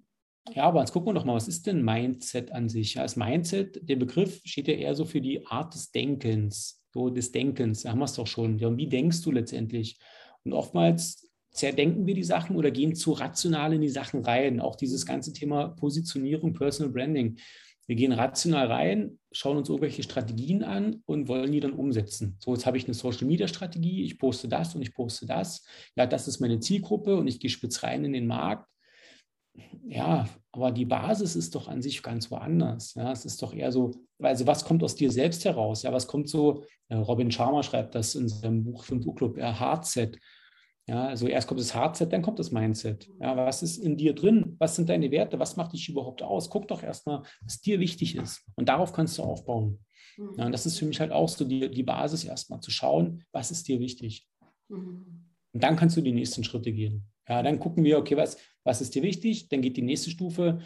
Ja, aber jetzt gucken wir doch mal, was ist denn Mindset an sich? Ja, das Mindset, der Begriff steht ja eher so für die Art des Denkens, so des Denkens, da haben wir es doch schon. Ja, und wie denkst du letztendlich? Und oftmals zerdenken wir die Sachen oder gehen zu rational in die Sachen rein. Auch dieses ganze Thema Positionierung, Personal Branding. Wir gehen rational rein, schauen uns irgendwelche Strategien an und wollen die dann umsetzen. So, jetzt habe ich eine Social Media Strategie, ich poste das und ich poste das. Ja, das ist meine Zielgruppe und ich gehe spitz rein in den Markt. Ja, aber die Basis ist doch an sich ganz woanders. Ja, es ist doch eher so, also was kommt aus dir selbst heraus? Ja, was kommt so, ja, Robin Sharma schreibt das in seinem Buch 5 Uhr Club, ja, Hardset. Ja, also erst kommt das Hardset, dann kommt das Mindset. Ja, was ist in dir drin? Was sind deine Werte? Was macht dich überhaupt aus? Guck doch erstmal, was dir wichtig ist. Und darauf kannst du aufbauen. Mhm. Ja, und das ist für mich halt auch so die, die Basis erstmal zu schauen, was ist dir wichtig. Mhm. Und dann kannst du die nächsten Schritte gehen. Ja, dann gucken wir, okay, was, was ist dir wichtig? Dann geht die nächste Stufe.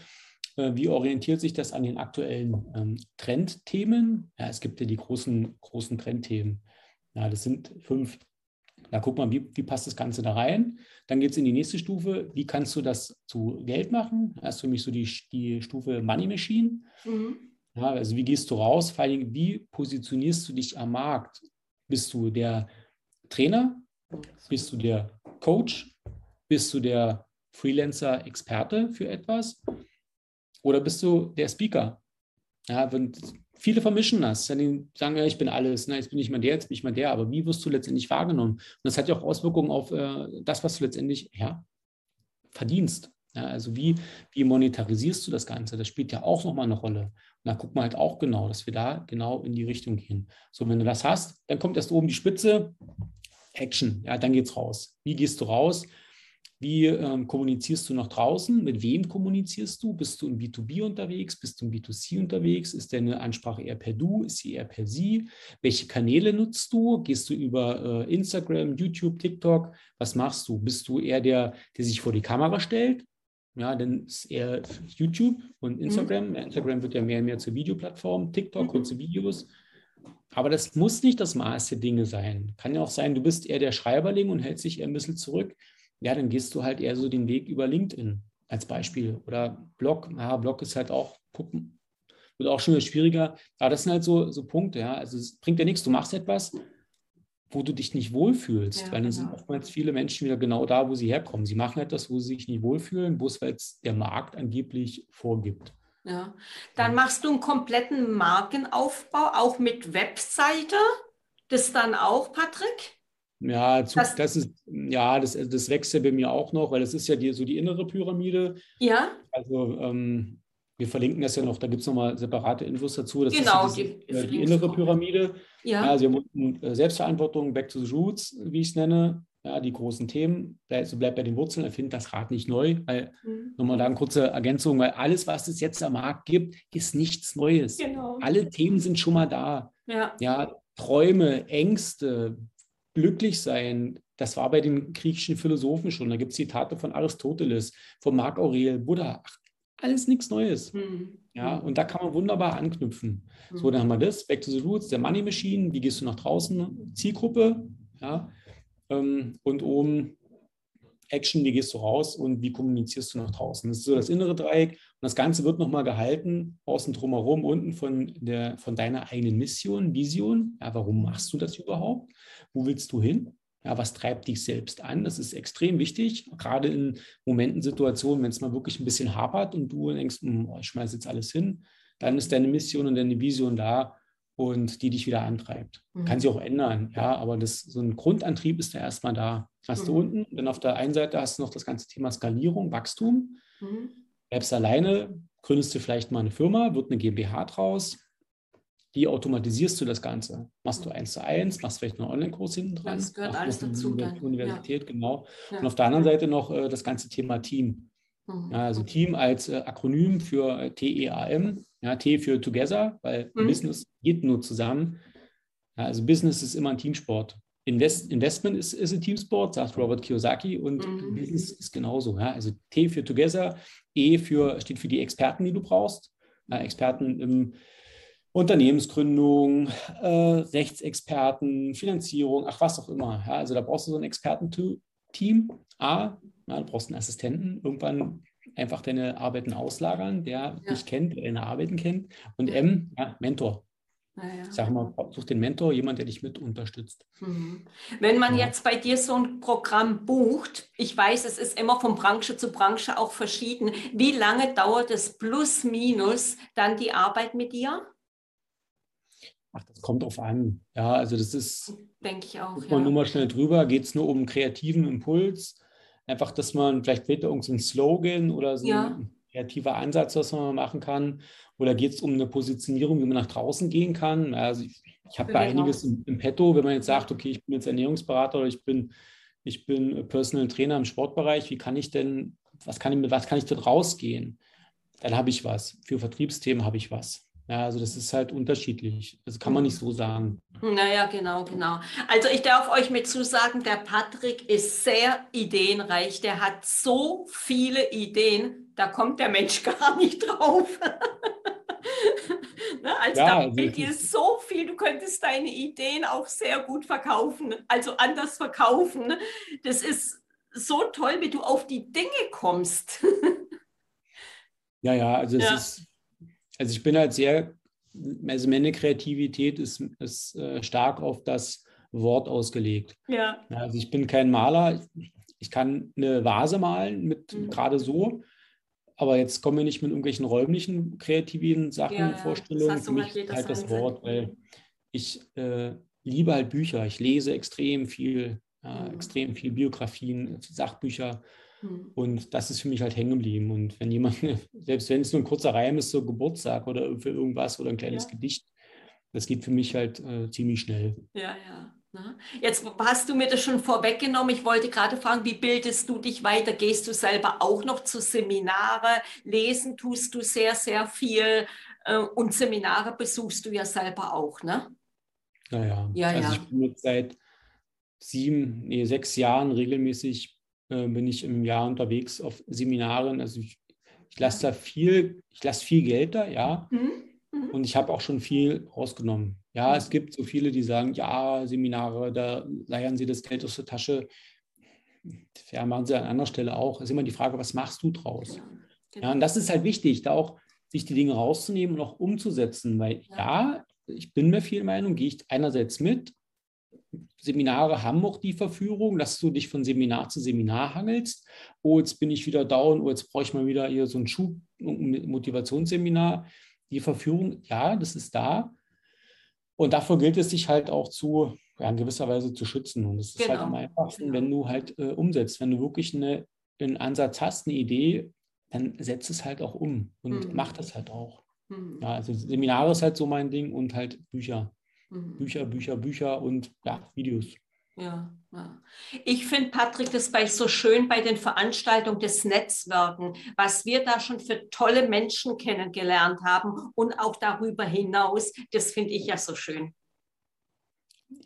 Äh, wie orientiert sich das an den aktuellen ähm, Trendthemen? Ja, es gibt ja die großen, großen Trendthemen. Ja, das sind fünf. Da guck mal, wie, wie passt das Ganze da rein? Dann geht es in die nächste Stufe. Wie kannst du das zu Geld machen? Das ist für mich so die, die Stufe Money Machine. Mhm. Ja, also wie gehst du raus? Vor allem, wie positionierst du dich am Markt? Bist du der Trainer? Bist du der Coach? Bist du der Freelancer-Experte für etwas? Oder bist du der Speaker? Ja, wenn viele vermischen das. Die sagen, ja, ich bin alles, ne, jetzt bin ich mal der, jetzt bin ich mal der, aber wie wirst du letztendlich wahrgenommen? Und das hat ja auch Auswirkungen auf äh, das, was du letztendlich ja, verdienst. Ja, also wie, wie monetarisierst du das Ganze? Das spielt ja auch nochmal eine Rolle. Und da gucken wir halt auch genau, dass wir da genau in die Richtung gehen. So, wenn du das hast, dann kommt erst oben die Spitze, Action, ja, dann geht's raus. Wie gehst du raus? Wie ähm, kommunizierst du nach draußen? Mit wem kommunizierst du? Bist du im B2B unterwegs? Bist du im B2C unterwegs? Ist deine Ansprache eher per Du? Ist sie eher per Sie? Welche Kanäle nutzt du? Gehst du über äh, Instagram, YouTube, TikTok? Was machst du? Bist du eher der, der sich vor die Kamera stellt? Ja, dann ist eher YouTube und Instagram. Mhm. Instagram wird ja mehr und mehr zur Videoplattform, TikTok, mhm. kurze Videos. Aber das muss nicht das Maß der Dinge sein. Kann ja auch sein, du bist eher der Schreiberling und hältst dich eher ein bisschen zurück. Ja, dann gehst du halt eher so den Weg über LinkedIn. als Beispiel. Oder Blog, ja, Blog ist halt auch Puppen, wird auch schon wieder schwieriger. Aber das sind halt so, so Punkte, ja. Also es bringt ja nichts, du machst etwas, wo du dich nicht wohlfühlst, ja, weil dann genau. sind oftmals viele Menschen wieder genau da, wo sie herkommen. Sie machen etwas, wo sie sich nicht wohlfühlen, bloß weil es der Markt angeblich vorgibt. Ja. Dann machst du einen kompletten Markenaufbau, auch mit Webseite. Das dann auch, Patrick? Ja, zu, das, das, ist, ja, das, das wächst ja bei mir auch noch, weil das ist ja die, so die innere Pyramide. Ja. Also ähm, wir verlinken das ja noch, da gibt es nochmal separate Infos dazu. Das genau, ist die, die, die innere Pyramide. Ja. Also wir haben äh, Selbstverantwortung, Back to the Roots, wie ich es nenne. Ja, die großen Themen. Also bleibt bei den Wurzeln, erfindet das Rad nicht neu. Weil, mhm. Nochmal da eine kurze Ergänzung, weil alles, was es jetzt am Markt gibt, ist nichts Neues. Genau. Alle Themen sind schon mal da. Ja. ja Träume, Ängste, glücklich sein, das war bei den griechischen Philosophen schon. Da gibt es Zitate von Aristoteles, von Marc Aurel, Buddha. Ach, alles nichts Neues. Mhm. Ja, und da kann man wunderbar anknüpfen. Mhm. So, dann haben wir das, Back to the Roots, der Money Machine, wie gehst du nach draußen, Zielgruppe, ja, ähm, und oben Action, wie gehst du raus und wie kommunizierst du nach draußen. Das ist so das innere Dreieck. Und das Ganze wird nochmal gehalten, außen drumherum, unten von, der, von deiner eigenen Mission, Vision. Ja, warum machst du das überhaupt? Wo willst du hin? Ja, was treibt dich selbst an? Das ist extrem wichtig, gerade in Momenten, Situationen, wenn es mal wirklich ein bisschen hapert und du denkst, hm, oh, ich schmeiße jetzt alles hin, dann ist deine Mission und deine Vision da und die dich wieder antreibt. Mhm. Kann sich auch ändern, ja, aber das, so ein Grundantrieb ist da erstmal da. hast mhm. du unten, dann auf der einen Seite hast du noch das ganze Thema Skalierung, Wachstum. Mhm. Bleibst alleine, gründest du vielleicht mal eine Firma, wird eine GmbH draus, wie automatisierst du das Ganze? Machst du eins zu eins, machst vielleicht einen Online-Kurs hinten dran? Das gehört alles dazu. Dann. Universität, ja. genau. Ja. Und auf der anderen Seite noch äh, das ganze Thema Team. Mhm. Also Team als äh, Akronym für äh, TEAM, ja, T für Together, weil mhm. Business geht nur zusammen. Also Business ist immer ein Teamsport. Invest, Investment ist, ist ein Teamsport, sagt Robert Kiyosaki, und mhm. Business ist genauso. Ja? Also T für Together, E für, steht für die Experten, die du brauchst. Ja, Experten im Unternehmensgründung, äh, Rechtsexperten, Finanzierung, ach was auch immer. Ja, also da brauchst du so ein Expertenteam. A, ja, du brauchst einen Assistenten, irgendwann einfach deine Arbeiten auslagern, der ja. dich kennt, der deine Arbeiten kennt. Und M, ja, Mentor. Ja, Ich sage mal, such den Mentor, jemand, der dich mit unterstützt. Mhm. Wenn man ja. jetzt bei dir so ein Programm bucht, ich weiß, es ist immer von Branche zu Branche auch verschieden. Wie lange dauert es plus minus dann die Arbeit mit dir? Ach, das kommt drauf an. Ja, also das ist. Denke ich auch. Guckt man ja. nur mal schnell drüber, geht es nur um kreativen Impuls. Einfach, dass man vielleicht fehlt da irgendein Slogan oder so ja. ein kreativer Ansatz, was man machen kann. Oder geht es um eine Positionierung, wie man nach draußen gehen kann? Also ich, ich habe da einiges im, im Petto, wenn man jetzt sagt, okay, ich bin jetzt Ernährungsberater oder ich bin, ich bin Personal Trainer im Sportbereich, wie kann ich denn, was kann ich, mit was kann ich denn rausgehen? Dann habe ich was. Für Vertriebsthemen habe ich was. Ja, also das ist halt unterschiedlich. Das kann man nicht so sagen. Naja, genau, genau. Also ich darf euch mit zusagen, der Patrick ist sehr ideenreich. Der hat so viele Ideen, da kommt der Mensch gar nicht drauf. ne? Also ja, da also fehlt dir so viel, du könntest deine Ideen auch sehr gut verkaufen, also anders verkaufen. Das ist so toll, wie du auf die Dinge kommst. ja, ja, also es ja. ist also ich bin halt sehr, also meine Kreativität ist, ist äh, stark auf das Wort ausgelegt. Ja. Also ich bin kein Maler. Ich kann eine Vase malen mit mhm. gerade so, aber jetzt kommen wir nicht mit irgendwelchen räumlichen kreativen Sachen, ja, Vorstellungen. Für mich halt, halt das Wort, weil ich äh, liebe halt Bücher. Ich lese extrem viel, äh, mhm. extrem viel Biografien, Sachbücher. Hm. Und das ist für mich halt hängen geblieben. Und wenn jemand, selbst wenn es nur ein kurzer Reim ist, so Geburtstag oder für irgendwas oder ein kleines ja. Gedicht, das geht für mich halt äh, ziemlich schnell. Ja, ja. Ne? Jetzt hast du mir das schon vorweggenommen. Ich wollte gerade fragen, wie bildest du dich weiter? Gehst du selber auch noch zu Seminare? Lesen tust du sehr, sehr viel. Äh, und Seminare besuchst du ja selber auch, ne? Naja, ja, also ja. ich bin jetzt seit sieben, nee, sechs Jahren regelmäßig äh, bin ich im Jahr unterwegs auf Seminaren. Also ich, ich lasse da viel, ich lasse viel Geld da, ja. Mhm. Mhm. Und ich habe auch schon viel rausgenommen. Ja, es gibt so viele, die sagen, ja, Seminare, da leiern sie das Geld aus der Tasche. ja, machen sie an anderer Stelle auch. Es ist immer die Frage, was machst du draus? Genau. Ja, und das ist halt wichtig, da auch sich die Dinge rauszunehmen und auch umzusetzen, weil Ja. ja, ich bin mir viel Meinung, gehe ich einerseits mit. Seminare haben auch die Verführung, dass du dich von Seminar zu Seminar hangelst. Oh, jetzt bin ich wieder down, oh, jetzt brauche ich mal wieder hier so ein Schub, ein Motivationsseminar. Die Verführung, ja, das ist da. Und davor gilt es sich halt auch zu, ja, in gewisser Weise zu schützen. Und es ist halt Genau. am einfachsten, Genau. wenn du halt äh, umsetzt. Wenn du wirklich eine, einen Ansatz hast, eine Idee, dann setz es halt auch um und Mhm. mach das halt auch. Mhm. Ja, also Seminare ist halt so mein Ding und halt Bücher. Mhm. Bücher, Bücher, Bücher und ja, Videos. Ja, ja. Ich finde, Patrick, das bei so schön bei den Veranstaltungen des Netzwerken, was wir da schon für tolle Menschen kennengelernt haben und auch darüber hinaus, das finde ich ja so schön.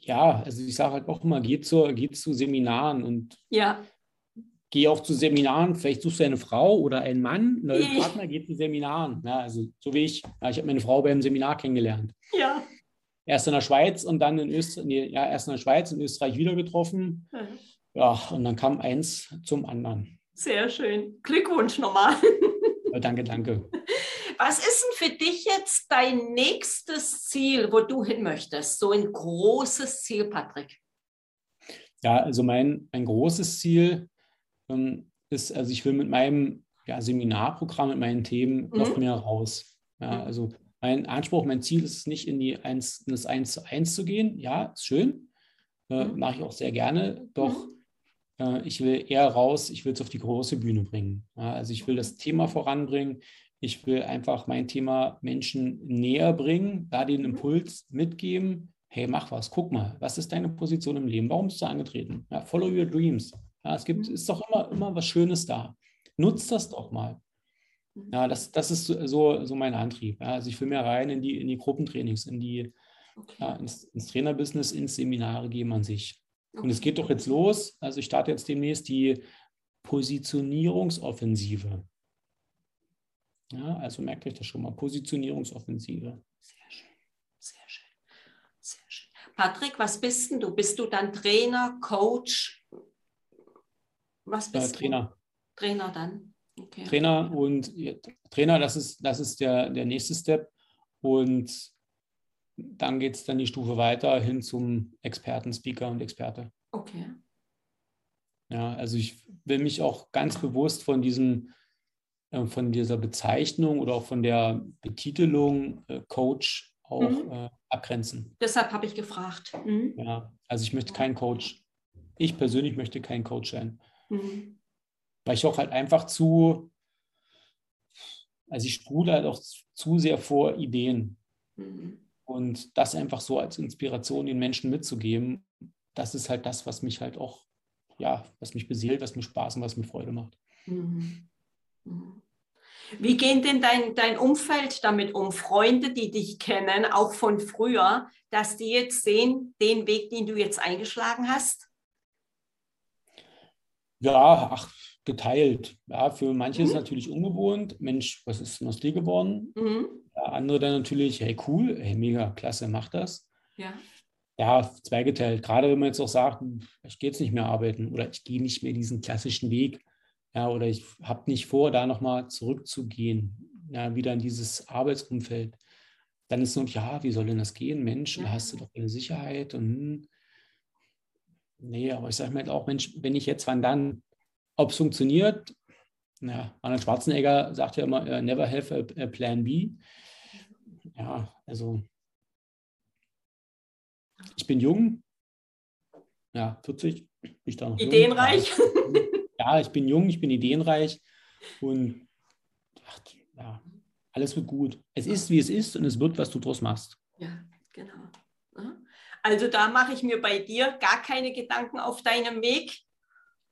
Ja, also ich sage halt auch immer, geh zu, geh zu Seminaren und Ja, geh auch zu Seminaren. Vielleicht suchst du eine Frau oder einen Mann, einen neuen. Partner, geh zu Seminaren. Ja, also so wie ich. Ja, ich habe meine Frau beim Seminar kennengelernt. ja. Erst in der Schweiz und dann in Österreich, nee, ja, erst in der Schweiz, in Österreich wieder getroffen. Ja, und dann kam eins zum anderen. Sehr schön. Glückwunsch nochmal. Ja, danke, danke. Was ist denn für dich jetzt dein nächstes Ziel, wo du hin möchtest? So ein großes Ziel, Patrick. Ja, also mein, mein großes Ziel ähm, ist, also ich will mit meinem ja, Seminarprogramm, mit meinen Themen Mhm. noch mehr raus. Ja, Mhm. also mein Anspruch, mein Ziel ist es nicht in, die eins, in das 1 zu 1 zu gehen. Ja, ist schön. Äh, Mhm. Mache ich auch sehr gerne. Doch äh, ich will eher raus, ich will es auf die große Bühne bringen. Ja, also ich will das Thema voranbringen. Ich will einfach mein Thema Menschen näher bringen, da den Mhm. Impuls mitgeben. Hey, mach was, guck mal, was ist deine Position im Leben? Warum bist du angetreten? Ja, follow your dreams. Ja, es gibt, Mhm. ist doch immer, immer was Schönes da. Nutzt das doch mal. Ja, das, das ist so, so, mein Antrieb. Ja, also ich will mehr rein in die, in die Gruppentrainings, in die, Okay. ja, ins, ins Trainerbusiness, ins Seminare geben an sich. Und es Okay. geht doch jetzt los. Also ich starte jetzt demnächst die Positionierungsoffensive. Ja, also merkt euch das schon mal. Positionierungsoffensive. Sehr schön, sehr schön, sehr schön. Patrick, was bist denn du? Bist du dann Trainer, Coach? Was Äh, bist du? Trainer. Trainer dann. Okay. Trainer und Trainer, das ist, das ist der, der nächste Step. Und dann geht es dann die Stufe weiter hin zum Experten, Speaker und Experte. Okay. Ja, also ich will mich auch ganz bewusst von diesem, äh, von dieser Bezeichnung oder auch von der Betitelung äh, Coach auch Mhm. äh, abgrenzen. Deshalb habe ich gefragt. Mhm. Ja, also ich möchte kein Coach. Ich persönlich möchte kein Coach sein, Mhm. Weil ich auch halt einfach zu, also ich sprudel halt auch zu sehr vor Ideen Mhm. und das einfach so als Inspiration den Menschen mitzugeben, das ist halt das, was mich halt auch, ja, was mich beseelt, was mir Spaß und was mir Freude macht. Mhm. Mhm. Wie geht denn dein, dein Umfeld damit um? Freunde, die dich kennen, auch von früher, dass die jetzt sehen, den Weg, den du jetzt eingeschlagen hast? Ja, ach, geteilt. Ja, für manche ist es Mhm. natürlich ungewohnt. Mensch, was ist denn aus dir geworden? Mhm. Ja, andere dann natürlich, hey, cool, hey, mega, klasse, mach das. Ja. Ja, zweigeteilt. Gerade wenn man jetzt auch sagt, ich gehe jetzt nicht mehr arbeiten oder ich gehe nicht mehr diesen klassischen Weg. Ja, oder ich habe nicht vor, da nochmal zurückzugehen, ja, wieder in dieses Arbeitsumfeld. Dann ist nur, ja, wie soll denn das gehen? Mensch, da hast du doch eine Sicherheit und hm. nee, aber ich sage mir halt auch, Mensch, wenn ich jetzt, wann dann? Ob es funktioniert? Ja, Arnold Schwarzenegger sagt ja immer, äh, never have a, a plan B. Ja, also ich bin jung, ja, 40, bin ich da noch jung? Ideenreich? Ja, ich bin jung, ich bin ideenreich und ach, ja, alles wird gut. Es ist, wie es ist und es wird, was du draus machst. Ja, genau. Also da mache ich mir bei dir gar keine Gedanken auf deinem Weg.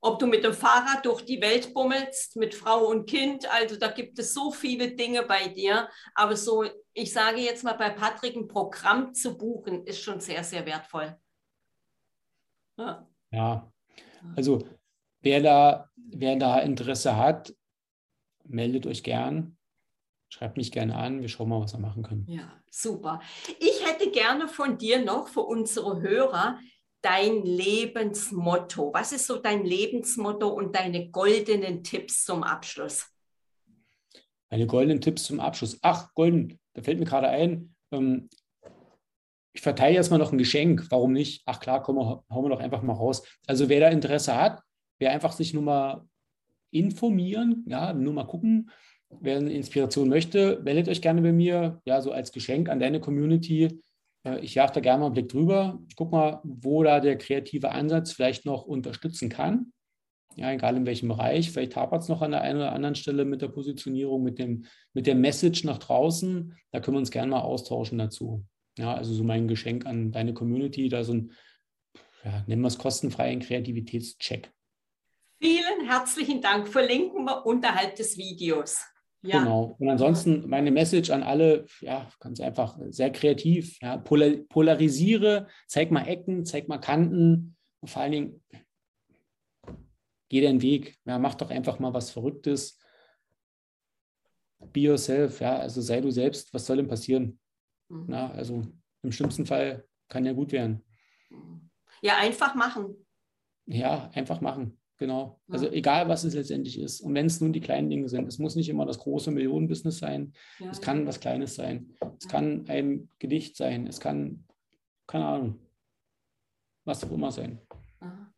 Ob du mit dem Fahrrad durch die Welt bummelst, mit Frau und Kind, also da gibt es so viele Dinge bei dir. Aber so, ich sage jetzt mal bei Patrick, ein Programm zu buchen, ist schon sehr, sehr wertvoll. Ja. Ja, also wer da, wer da Interesse hat, meldet euch gern. Schreibt mich gerne an, wir schauen mal, was wir machen können. Ja, super. Ich hätte gerne von dir noch für unsere Hörer dein Lebensmotto? Was ist so dein Lebensmotto und deine goldenen Tipps zum Abschluss? Meine goldenen Tipps zum Abschluss. Ach, golden, da fällt mir gerade ein. Ähm, ich verteile jetzt mal noch ein Geschenk. Warum nicht? Ach klar, komm, hauen wir doch einfach mal raus. Also wer da Interesse hat, wer einfach sich nur mal informieren, ja, nur mal gucken, wer eine Inspiration möchte, meldet euch gerne bei mir, ja, so als Geschenk an deine Community. Äh, ich jage da gerne mal einen Blick drüber. Ich gucke mal, wo da der kreative Ansatz vielleicht noch unterstützen kann. Ja, egal in welchem Bereich. Vielleicht hapert es noch an der einen oder anderen Stelle mit der Positionierung, mit, dem, mit der Message nach draußen. Da können wir uns gerne mal austauschen dazu. Ja, also so mein Geschenk an deine Community, da so ein, ja, nennen wir es kostenfreien Kreativitätscheck. Vielen herzlichen Dank. Verlinken wir unterhalb des Videos. Ja. Genau. Und ansonsten meine Message an alle, ja, ganz einfach sehr kreativ. Ja, polar, polarisiere, zeig mal Ecken, zeig mal Kanten und vor allen Dingen geh deinen Weg. Ja, mach doch einfach mal was Verrücktes. Be yourself, ja, also sei du selbst. Was soll denn passieren? Mhm. Na, also im schlimmsten Fall kann ja gut werden. Ja, einfach machen. Ja, einfach machen. Genau. Ja. Also egal, was es letztendlich ist. Und wenn es nun die kleinen Dinge sind, es muss nicht immer das große Millionenbusiness sein. Ja, es kann ja. was Kleines sein. Es kann ein Gedicht sein. Es kann, keine Ahnung, was auch immer sein. Aha.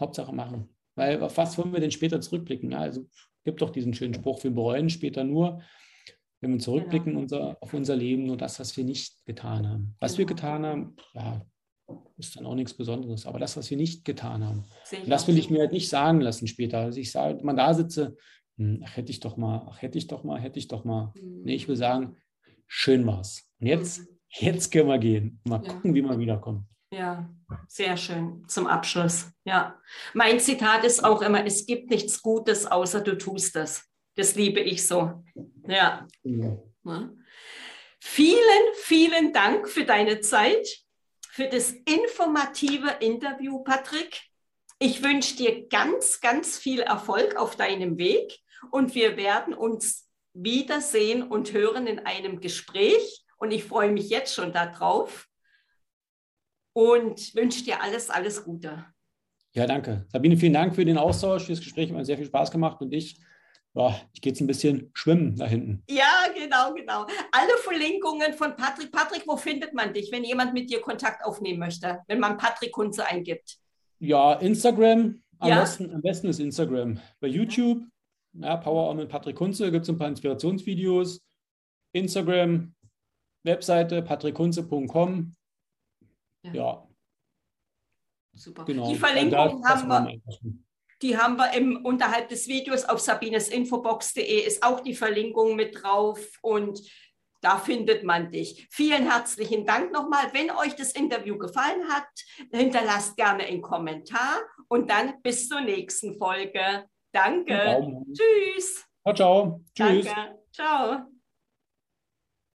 Hauptsache machen. Weil auf was wollen wir denn später zurückblicken? Ja, also gibt doch diesen schönen Spruch, wir bereuen später nur, wenn wir zurückblicken genau. unser, auf unser Leben, nur das, was wir nicht getan haben. Was genau. wir getan haben, ja, ist dann auch nichts Besonderes. Aber das, was wir nicht getan haben, das will ich mir halt nicht sagen lassen später. Also ich sage, man da sitze, hm, ach, hätte ich doch mal, ach, hätte ich doch mal, hätte ich doch mal. Mhm. Nee, ich will sagen, schön war's. Und jetzt, mhm. jetzt können wir gehen. Mal ja. gucken, wie wir wiederkommen. Ja, sehr schön zum Abschluss. Ja, mein Zitat ist auch immer: Es gibt nichts Gutes, außer du tust es. Das liebe ich so. Ja. ja. Vielen, vielen Dank für deine Zeit für das informative Interview, Patrick. Ich wünsche dir ganz, ganz viel Erfolg auf deinem Weg und wir werden uns wiedersehen und hören in einem Gespräch. Und ich freue mich jetzt schon darauf und wünsche dir alles, alles Gute. Ja, danke. Sabine, vielen Dank für den Austausch, für das Gespräch. Hat mir sehr viel Spaß gemacht und ich ja, ich gehe jetzt ein bisschen schwimmen da hinten. Ja, genau, genau. Alle Verlinkungen von Patrick. Patrick, wo findet man dich, wenn jemand mit dir Kontakt aufnehmen möchte, wenn man Patrick Kunze eingibt? Ja, Instagram. Am, ja? Besten, am besten ist Instagram. Bei YouTube, ja, Power On mit Patrick Kunze, gibt es ein paar Inspirationsvideos. Instagram, Webseite patrickkunze.com. Ja. ja. Super. Genau. Die Verlinkung haben wir. Die haben wir im, unterhalb des Videos auf sabinesinfobox.de ist auch die Verlinkung mit drauf und da findet man dich. Vielen herzlichen Dank nochmal. Wenn euch das Interview gefallen hat, hinterlasst gerne einen Kommentar und dann bis zur nächsten Folge. Danke. Tschüss. Ciao, ciao. Tschüss. Danke. Ciao.